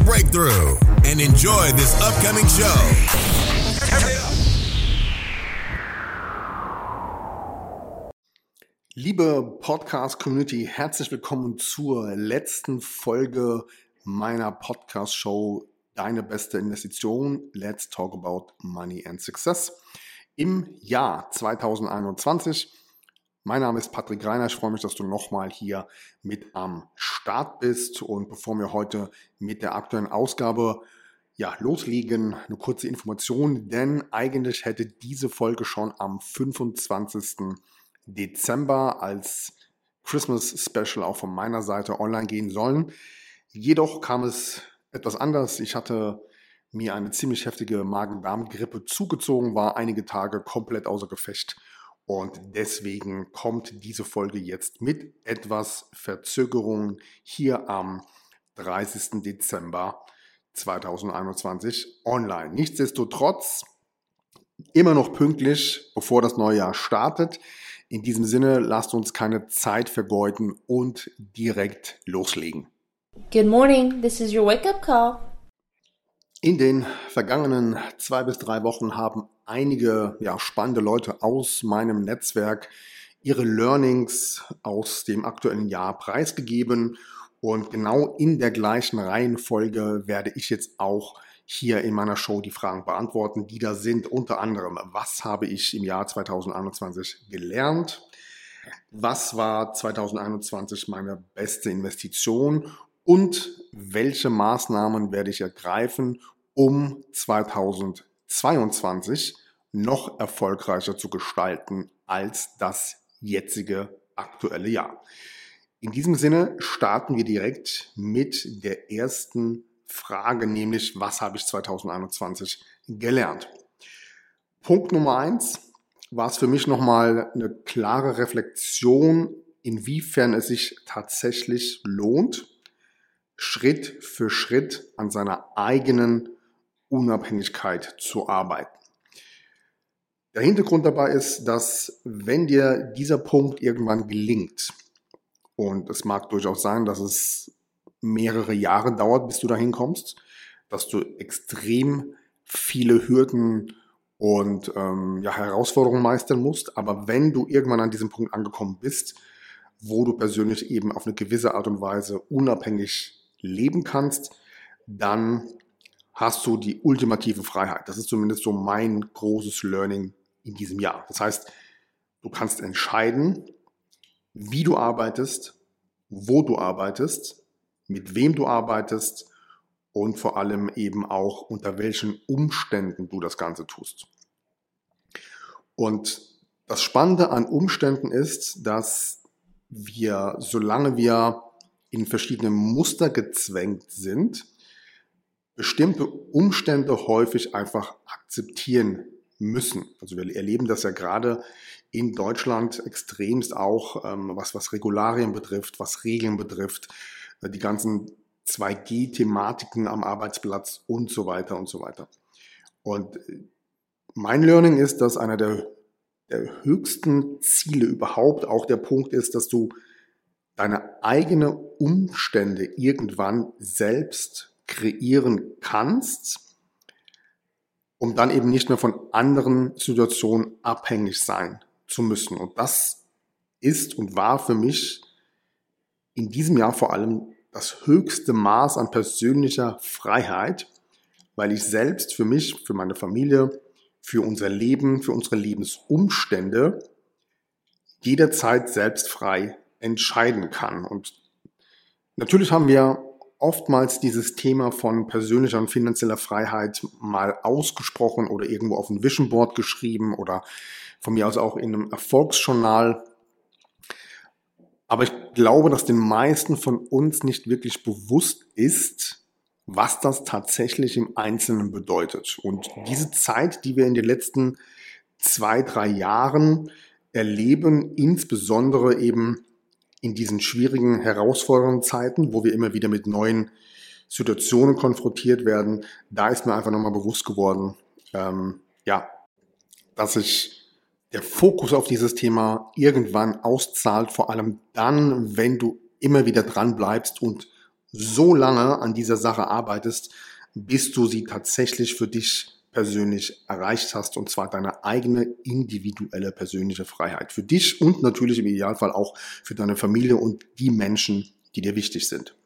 breakthrough and enjoy this upcoming show. Liebe Podcast-Community, herzlich willkommen zur letzten Folge meiner Podcast-Show Deine beste Investition. Let's talk about money and success. Im Jahr 2021. Mein Name ist Patrick Reiner. Ich freue mich, dass du nochmal hier mit am Start bist. Und bevor wir heute mit der aktuellen Ausgabe ja, loslegen, eine kurze Information, denn eigentlich hätte diese Folge schon am 25. Dezember als Christmas Special auch von meiner Seite online gehen sollen. Jedoch kam es etwas anders. Ich hatte mir eine ziemlich heftige Magen-Darm-Grippe zugezogen, war einige Tage komplett außer Gefecht und deswegen kommt diese Folge jetzt mit etwas Verzögerung hier am 30. Dezember 2021 online. Nichtsdestotrotz immer noch pünktlich, bevor das neue Jahr startet. In diesem Sinne, lasst uns keine Zeit vergeuden und direkt loslegen. Good morning, this is your wake up call. In den vergangenen zwei bis drei Wochen haben einige ja, spannende Leute aus meinem Netzwerk ihre Learnings aus dem aktuellen Jahr preisgegeben. Und genau in der gleichen Reihenfolge werde ich jetzt auch hier in meiner Show die Fragen beantworten, die da sind. Unter anderem, was habe ich im Jahr 2021 gelernt? Was war 2021 meine beste Investition? Und welche Maßnahmen werde ich ergreifen, um 2022 noch erfolgreicher zu gestalten als das jetzige aktuelle Jahr? In diesem Sinne starten wir direkt mit der ersten Frage, nämlich was habe ich 2021 gelernt? Punkt Nummer eins war es für mich nochmal eine klare Reflexion, inwiefern es sich tatsächlich lohnt, Schritt für Schritt an seiner eigenen Unabhängigkeit zu arbeiten. Der Hintergrund dabei ist, dass wenn dir dieser Punkt irgendwann gelingt, und es mag durchaus sein, dass es mehrere Jahre dauert, bis du dahin kommst, dass du extrem viele Hürden und ähm, ja, Herausforderungen meistern musst. Aber wenn du irgendwann an diesem Punkt angekommen bist, wo du persönlich eben auf eine gewisse Art und Weise unabhängig leben kannst, dann hast du die ultimative Freiheit. Das ist zumindest so mein großes Learning in diesem Jahr. Das heißt, du kannst entscheiden, wie du arbeitest, wo du arbeitest mit wem du arbeitest und vor allem eben auch unter welchen Umständen du das Ganze tust. Und das Spannende an Umständen ist, dass wir, solange wir in verschiedene Muster gezwängt sind, bestimmte Umstände häufig einfach akzeptieren müssen. Also wir erleben das ja gerade in Deutschland extremst auch, ähm, was, was Regularien betrifft, was Regeln betrifft, äh, die ganzen 2G-Thematiken am Arbeitsplatz und so weiter und so weiter. Und äh, mein Learning ist, dass einer der, der höchsten Ziele überhaupt auch der Punkt ist, dass du deine eigene Umstände irgendwann selbst kreieren kannst, um dann eben nicht mehr von anderen Situationen abhängig sein zu müssen. Und das ist und war für mich in diesem Jahr vor allem das höchste Maß an persönlicher Freiheit, weil ich selbst für mich, für meine Familie, für unser Leben, für unsere Lebensumstände jederzeit selbst frei entscheiden kann. Und natürlich haben wir oftmals dieses Thema von persönlicher und finanzieller Freiheit mal ausgesprochen oder irgendwo auf ein Vision Board geschrieben oder von mir aus auch in einem Erfolgsjournal Aber ich glaube, dass den meisten von uns nicht wirklich bewusst ist, was das tatsächlich im Einzelnen bedeutet. Und diese Zeit, die wir in den letzten zwei, drei Jahren erleben, insbesondere eben in diesen schwierigen, herausfordernden Zeiten, wo wir immer wieder mit neuen Situationen konfrontiert werden, da ist mir einfach nochmal bewusst geworden, ähm, ja, dass sich der Fokus auf dieses Thema irgendwann auszahlt, vor allem dann, wenn du immer wieder dran bleibst und so lange an dieser Sache arbeitest, bis du sie tatsächlich für dich persönlich erreicht hast, und zwar deine eigene individuelle persönliche Freiheit. Für dich und natürlich im Idealfall auch für deine Familie und die Menschen, die dir wichtig sind.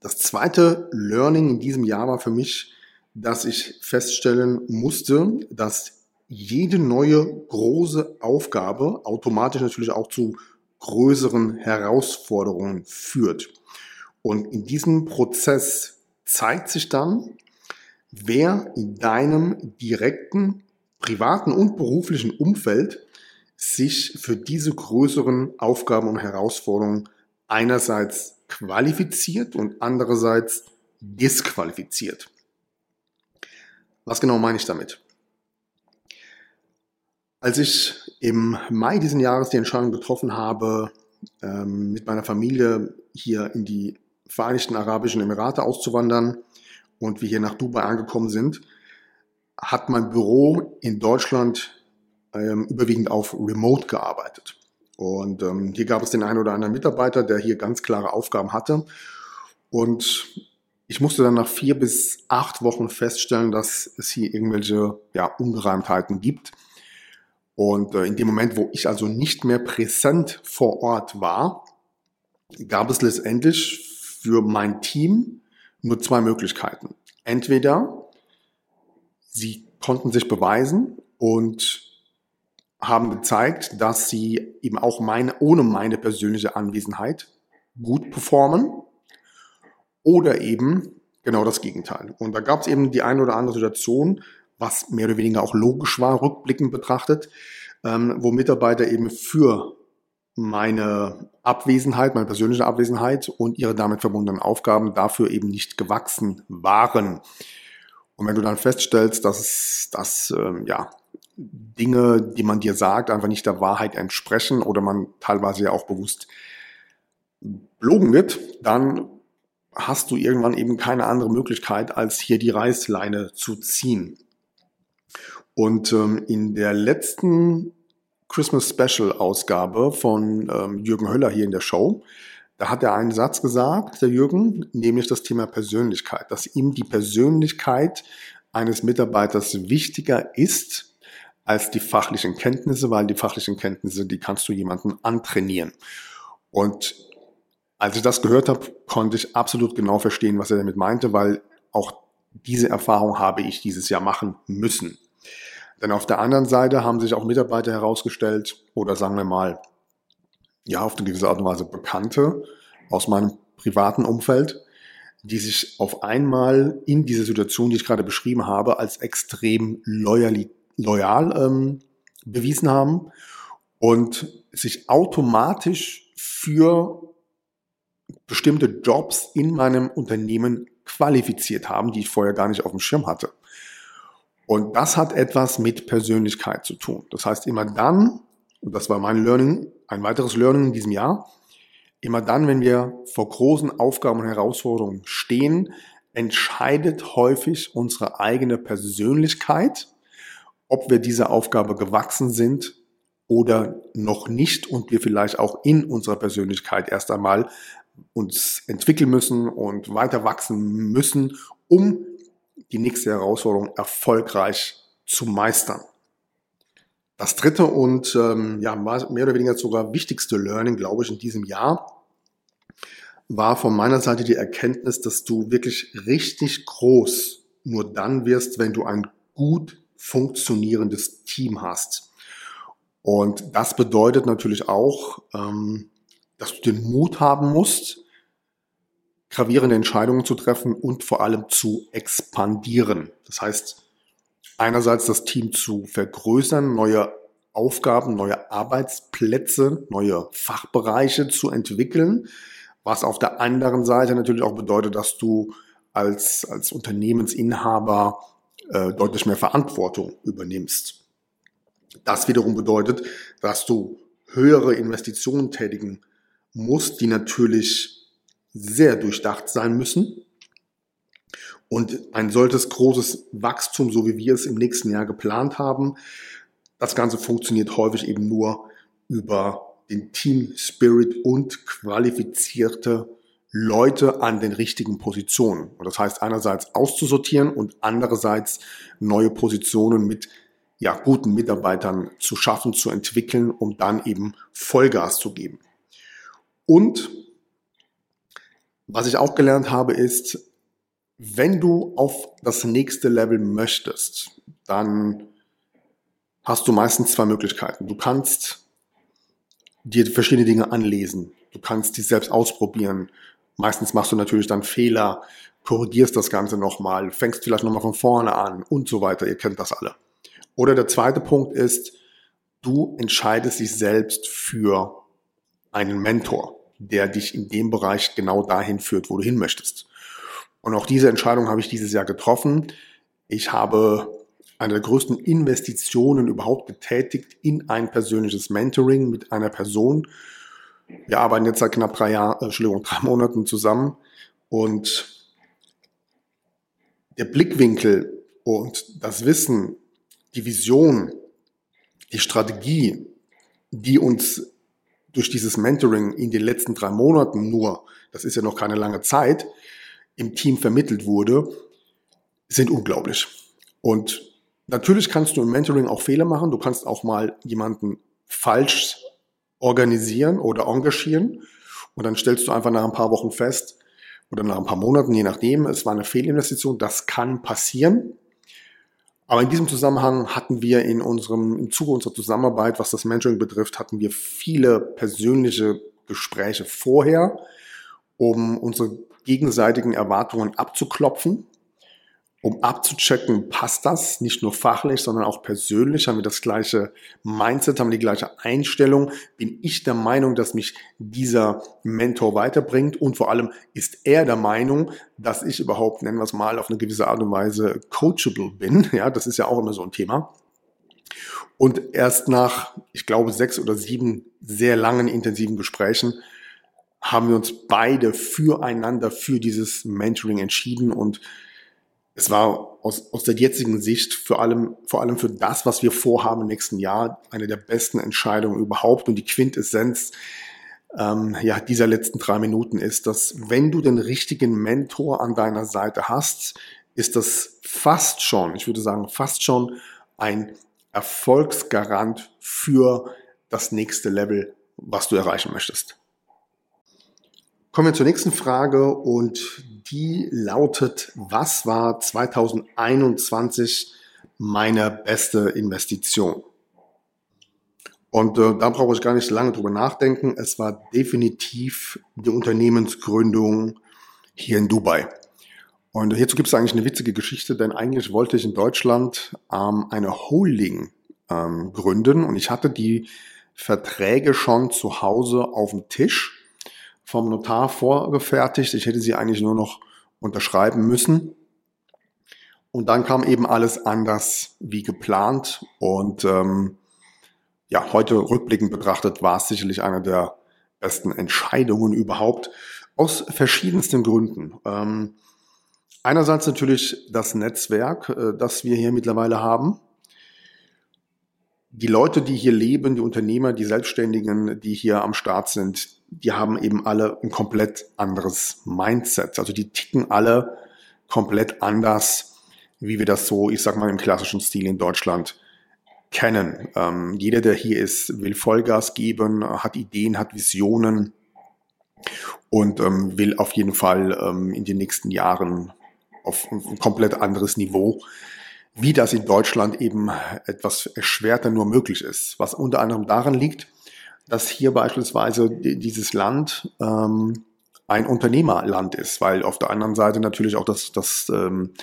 Das zweite Learning in diesem Jahr war für mich, dass ich feststellen musste, dass jede neue große Aufgabe automatisch natürlich auch zu größeren Herausforderungen führt. Und in diesem Prozess zeigt sich dann, wer in deinem direkten, privaten und beruflichen Umfeld sich für diese größeren Aufgaben und Herausforderungen einerseits qualifiziert und andererseits disqualifiziert. Was genau meine ich damit? Als ich im Mai diesen Jahres die Entscheidung getroffen habe, ähm, mit meiner Familie hier in die Vereinigten Arabischen Emirate auszuwandern und wir hier nach Dubai angekommen sind, hat mein Büro in Deutschland ähm, überwiegend auf Remote gearbeitet. Und ähm, hier gab es den einen oder anderen Mitarbeiter, der hier ganz klare Aufgaben hatte. Und ich musste dann nach vier bis acht Wochen feststellen, dass es hier irgendwelche ja, Ungereimtheiten gibt. Und äh, in dem Moment, wo ich also nicht mehr präsent vor Ort war, gab es letztendlich für mein Team nur zwei Möglichkeiten. Entweder sie konnten sich beweisen und haben gezeigt, dass sie eben auch meine, ohne meine persönliche Anwesenheit gut performen oder eben genau das Gegenteil. Und da gab es eben die eine oder andere Situation, was mehr oder weniger auch logisch war, rückblickend betrachtet, ähm, wo Mitarbeiter eben für meine Abwesenheit, meine persönliche Abwesenheit und ihre damit verbundenen Aufgaben dafür eben nicht gewachsen waren. Und wenn du dann feststellst, dass, dass ähm, ja, Dinge, die man dir sagt, einfach nicht der Wahrheit entsprechen oder man teilweise ja auch bewusst belogen wird, dann hast du irgendwann eben keine andere Möglichkeit, als hier die Reißleine zu ziehen. Und ähm, in der letzten Christmas Special Ausgabe von ähm, Jürgen Höller hier in der Show, da hat er einen Satz gesagt, der Jürgen, nämlich das Thema Persönlichkeit, dass ihm die Persönlichkeit eines Mitarbeiters wichtiger ist als die fachlichen Kenntnisse, weil die fachlichen Kenntnisse, die kannst du jemanden antrainieren. Und als ich das gehört habe, konnte ich absolut genau verstehen, was er damit meinte, weil auch diese Erfahrung habe ich dieses Jahr machen müssen. Denn auf der anderen Seite haben sich auch Mitarbeiter herausgestellt oder sagen wir mal, ja, auf eine gewisse Art und Weise Bekannte aus meinem privaten Umfeld, die sich auf einmal in dieser Situation, die ich gerade beschrieben habe, als extrem loyal, loyal ähm, bewiesen haben und sich automatisch für bestimmte Jobs in meinem Unternehmen qualifiziert haben, die ich vorher gar nicht auf dem Schirm hatte. Und das hat etwas mit Persönlichkeit zu tun. Das heißt, immer dann, und das war mein Learning, ein weiteres Learning in diesem Jahr, immer dann, wenn wir vor großen Aufgaben und Herausforderungen stehen, entscheidet häufig unsere eigene Persönlichkeit, ob wir dieser Aufgabe gewachsen sind oder noch nicht und wir vielleicht auch in unserer Persönlichkeit erst einmal uns entwickeln müssen und weiter wachsen müssen, um die nächste Herausforderung erfolgreich zu meistern. Das dritte und ähm, ja, mehr oder weniger sogar wichtigste Learning, glaube ich, in diesem Jahr war von meiner Seite die Erkenntnis, dass du wirklich richtig groß nur dann wirst, wenn du ein gut funktionierendes Team hast. Und das bedeutet natürlich auch, ähm, dass du den Mut haben musst, gravierende Entscheidungen zu treffen und vor allem zu expandieren. Das heißt, einerseits das Team zu vergrößern, neue Aufgaben, neue Arbeitsplätze, neue Fachbereiche zu entwickeln, was auf der anderen Seite natürlich auch bedeutet, dass du als, als Unternehmensinhaber äh, deutlich mehr Verantwortung übernimmst. Das wiederum bedeutet, dass du höhere Investitionen tätigen musst, die natürlich sehr durchdacht sein müssen. Und ein solches großes Wachstum, so wie wir es im nächsten Jahr geplant haben, das Ganze funktioniert häufig eben nur über den Team Spirit und qualifizierte Leute an den richtigen Positionen. Und das heißt einerseits auszusortieren und andererseits neue Positionen mit ja, guten Mitarbeitern zu schaffen, zu entwickeln, um dann eben Vollgas zu geben. Und was ich auch gelernt habe, ist, wenn du auf das nächste Level möchtest, dann hast du meistens zwei Möglichkeiten. Du kannst dir verschiedene Dinge anlesen. Du kannst die selbst ausprobieren. Meistens machst du natürlich dann Fehler, korrigierst das Ganze nochmal, fängst vielleicht nochmal von vorne an und so weiter. Ihr kennt das alle. Oder der zweite Punkt ist, du entscheidest dich selbst für einen Mentor, der dich in dem Bereich genau dahin führt, wo du hin möchtest. Und auch diese Entscheidung habe ich dieses Jahr getroffen. Ich habe eine der größten Investitionen überhaupt getätigt in ein persönliches Mentoring mit einer Person. Wir arbeiten jetzt seit knapp drei Jahren, äh, Entschuldigung, drei Monaten zusammen und der Blickwinkel und das Wissen, die Vision, die Strategie, die uns durch dieses Mentoring in den letzten drei Monaten nur, das ist ja noch keine lange Zeit, im Team vermittelt wurde, sind unglaublich. Und natürlich kannst du im Mentoring auch Fehler machen. Du kannst auch mal jemanden falsch organisieren oder engagieren. Und dann stellst du einfach nach ein paar Wochen fest oder nach ein paar Monaten, je nachdem, es war eine Fehlinvestition. Das kann passieren. Aber in diesem Zusammenhang hatten wir in unserem, im Zuge unserer Zusammenarbeit, was das Mentoring betrifft, hatten wir viele persönliche Gespräche vorher, um unsere gegenseitigen Erwartungen abzuklopfen um abzuchecken, passt das? Nicht nur fachlich, sondern auch persönlich, haben wir das gleiche Mindset, haben wir die gleiche Einstellung, bin ich der Meinung, dass mich dieser Mentor weiterbringt? Und vor allem ist er der Meinung, dass ich überhaupt, nennen wir es mal, auf eine gewisse Art und Weise coachable bin. Ja, das ist ja auch immer so ein Thema. Und erst nach, ich glaube, sechs oder sieben sehr langen, intensiven Gesprächen haben wir uns beide füreinander für dieses Mentoring entschieden und es war aus, aus der jetzigen Sicht vor allem, vor allem für das, was wir vorhaben im nächsten Jahr, eine der besten Entscheidungen überhaupt. Und die Quintessenz ähm, ja, dieser letzten drei Minuten ist, dass wenn du den richtigen Mentor an deiner Seite hast, ist das fast schon, ich würde sagen, fast schon ein Erfolgsgarant für das nächste Level, was du erreichen möchtest. Kommen wir zur nächsten Frage und die lautet, was war 2021 meine beste Investition? Und äh, da brauche ich gar nicht lange drüber nachdenken. Es war definitiv die Unternehmensgründung hier in Dubai. Und hierzu gibt es eigentlich eine witzige Geschichte, denn eigentlich wollte ich in Deutschland ähm, eine Holding ähm, gründen und ich hatte die Verträge schon zu Hause auf dem Tisch vom Notar vorgefertigt. Ich hätte sie eigentlich nur noch unterschreiben müssen. Und dann kam eben alles anders wie geplant. Und ähm, ja, heute rückblickend betrachtet war es sicherlich eine der besten Entscheidungen überhaupt aus verschiedensten Gründen. Ähm, einerseits natürlich das Netzwerk, äh, das wir hier mittlerweile haben. Die Leute, die hier leben, die Unternehmer, die Selbstständigen, die hier am Start sind, die haben eben alle ein komplett anderes Mindset. Also die ticken alle komplett anders, wie wir das so, ich sag mal, im klassischen Stil in Deutschland kennen. Ähm, jeder, der hier ist, will Vollgas geben, hat Ideen, hat Visionen und ähm, will auf jeden Fall ähm, in den nächsten Jahren auf ein komplett anderes Niveau, wie das in Deutschland eben etwas erschwerter nur möglich ist. Was unter anderem daran liegt, dass hier beispielsweise dieses Land ähm, ein Unternehmerland ist, weil auf der anderen Seite natürlich auch das, das, ähm,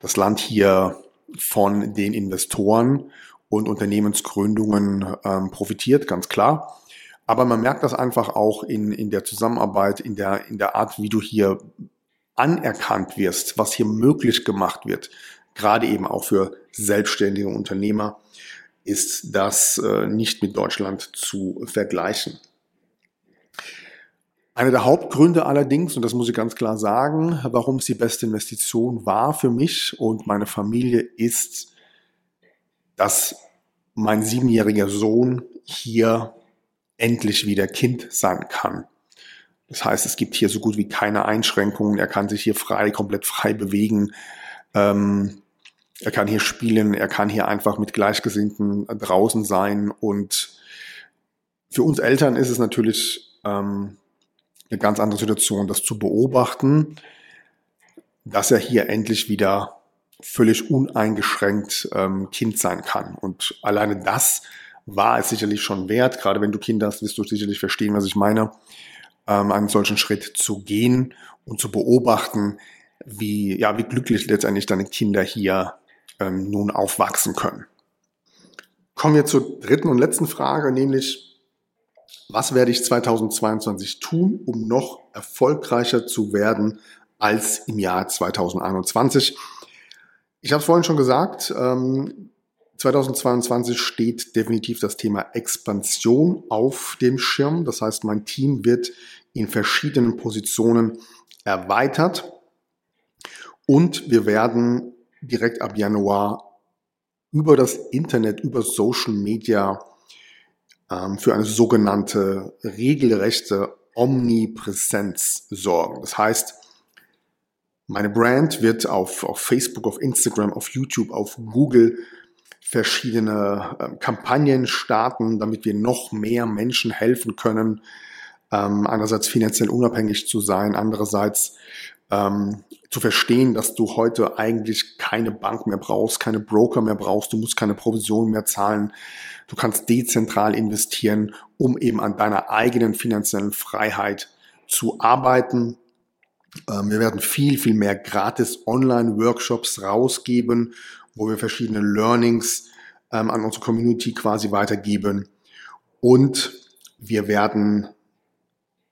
das Land hier von den Investoren und Unternehmensgründungen ähm, profitiert, ganz klar. Aber man merkt das einfach auch in, in der Zusammenarbeit, in der, in der Art, wie du hier anerkannt wirst, was hier möglich gemacht wird, gerade eben auch für selbstständige Unternehmer, ist das äh, nicht mit Deutschland zu vergleichen. Einer der Hauptgründe allerdings, und das muss ich ganz klar sagen, warum es die beste Investition war für mich und meine Familie, ist, dass mein siebenjähriger Sohn hier endlich wieder Kind sein kann. Das heißt, es gibt hier so gut wie keine Einschränkungen. Er kann sich hier frei, komplett frei bewegen. Ähm, er kann hier spielen. Er kann hier einfach mit Gleichgesinnten draußen sein. Und für uns Eltern ist es natürlich ähm, eine ganz andere Situation, das zu beobachten, dass er hier endlich wieder völlig uneingeschränkt ähm, Kind sein kann. Und alleine das war es sicherlich schon wert. Gerade wenn du Kinder hast, wirst du sicherlich verstehen, was ich meine ähm, einen solchen Schritt zu gehen und zu beobachten, wie, ja, wie glücklich letztendlich deine Kinder hier ähm, nun aufwachsen können. Kommen wir zur dritten und letzten Frage, nämlich, was werde ich 2022 tun, um noch erfolgreicher zu werden als im Jahr 2021? Ich habe es vorhin schon gesagt, ähm, 2022 steht definitiv das Thema Expansion auf dem Schirm. Das heißt, mein Team wird in verschiedenen Positionen erweitert und wir werden direkt ab Januar über das Internet, über Social Media ähm, für eine sogenannte regelrechte Omnipräsenz sorgen. Das heißt, meine Brand wird auf, auf Facebook, auf Instagram, auf YouTube, auf Google verschiedene äh, Kampagnen starten, damit wir noch mehr Menschen helfen können, ähm, einerseits finanziell unabhängig zu sein, andererseits ähm, zu verstehen, dass du heute eigentlich keine Bank mehr brauchst, keine Broker mehr brauchst, du musst keine Provision mehr zahlen, du kannst dezentral investieren, um eben an deiner eigenen finanziellen Freiheit zu arbeiten. Ähm, wir werden viel, viel mehr gratis Online-Workshops rausgeben wo wir verschiedene Learnings ähm, an unsere Community quasi weitergeben. Und wir werden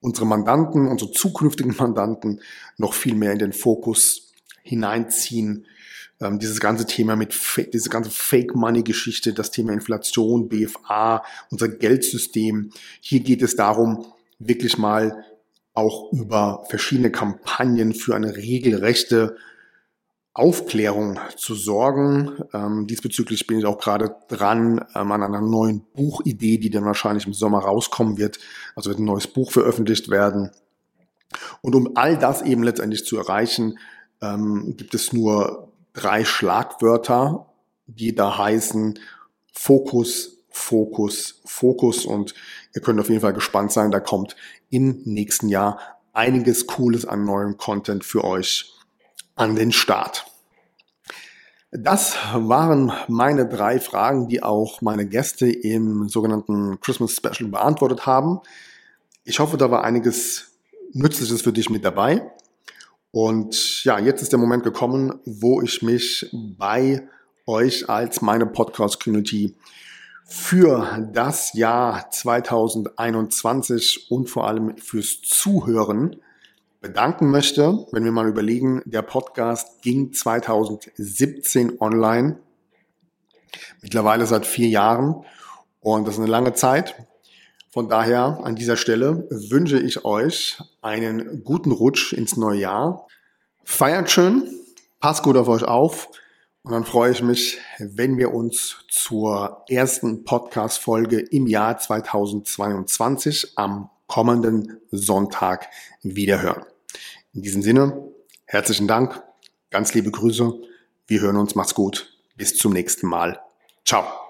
unsere Mandanten, unsere zukünftigen Mandanten noch viel mehr in den Fokus hineinziehen. Ähm, dieses ganze Thema mit, diese ganze Fake Money Geschichte, das Thema Inflation, BFA, unser Geldsystem. Hier geht es darum, wirklich mal auch über verschiedene Kampagnen für eine regelrechte Aufklärung zu sorgen. Ähm, diesbezüglich bin ich auch gerade dran ähm, an einer neuen Buchidee, die dann wahrscheinlich im Sommer rauskommen wird. Also wird ein neues Buch veröffentlicht werden. Und um all das eben letztendlich zu erreichen, ähm, gibt es nur drei Schlagwörter, die da heißen Fokus, Fokus, Fokus. Und ihr könnt auf jeden Fall gespannt sein, da kommt im nächsten Jahr einiges Cooles an neuem Content für euch an den Start. Das waren meine drei Fragen, die auch meine Gäste im sogenannten Christmas Special beantwortet haben. Ich hoffe, da war einiges Nützliches für dich mit dabei. Und ja, jetzt ist der Moment gekommen, wo ich mich bei euch als meine Podcast-Community für das Jahr 2021 und vor allem fürs Zuhören bedanken möchte, wenn wir mal überlegen, der Podcast ging 2017 online, mittlerweile seit vier Jahren und das ist eine lange Zeit. Von daher an dieser Stelle wünsche ich euch einen guten Rutsch ins neue Jahr. Feiert schön, passt gut auf euch auf und dann freue ich mich, wenn wir uns zur ersten Podcast-Folge im Jahr 2022 am kommenden Sonntag wiederhören. In diesem Sinne, herzlichen Dank, ganz liebe Grüße, wir hören uns, macht's gut, bis zum nächsten Mal. Ciao.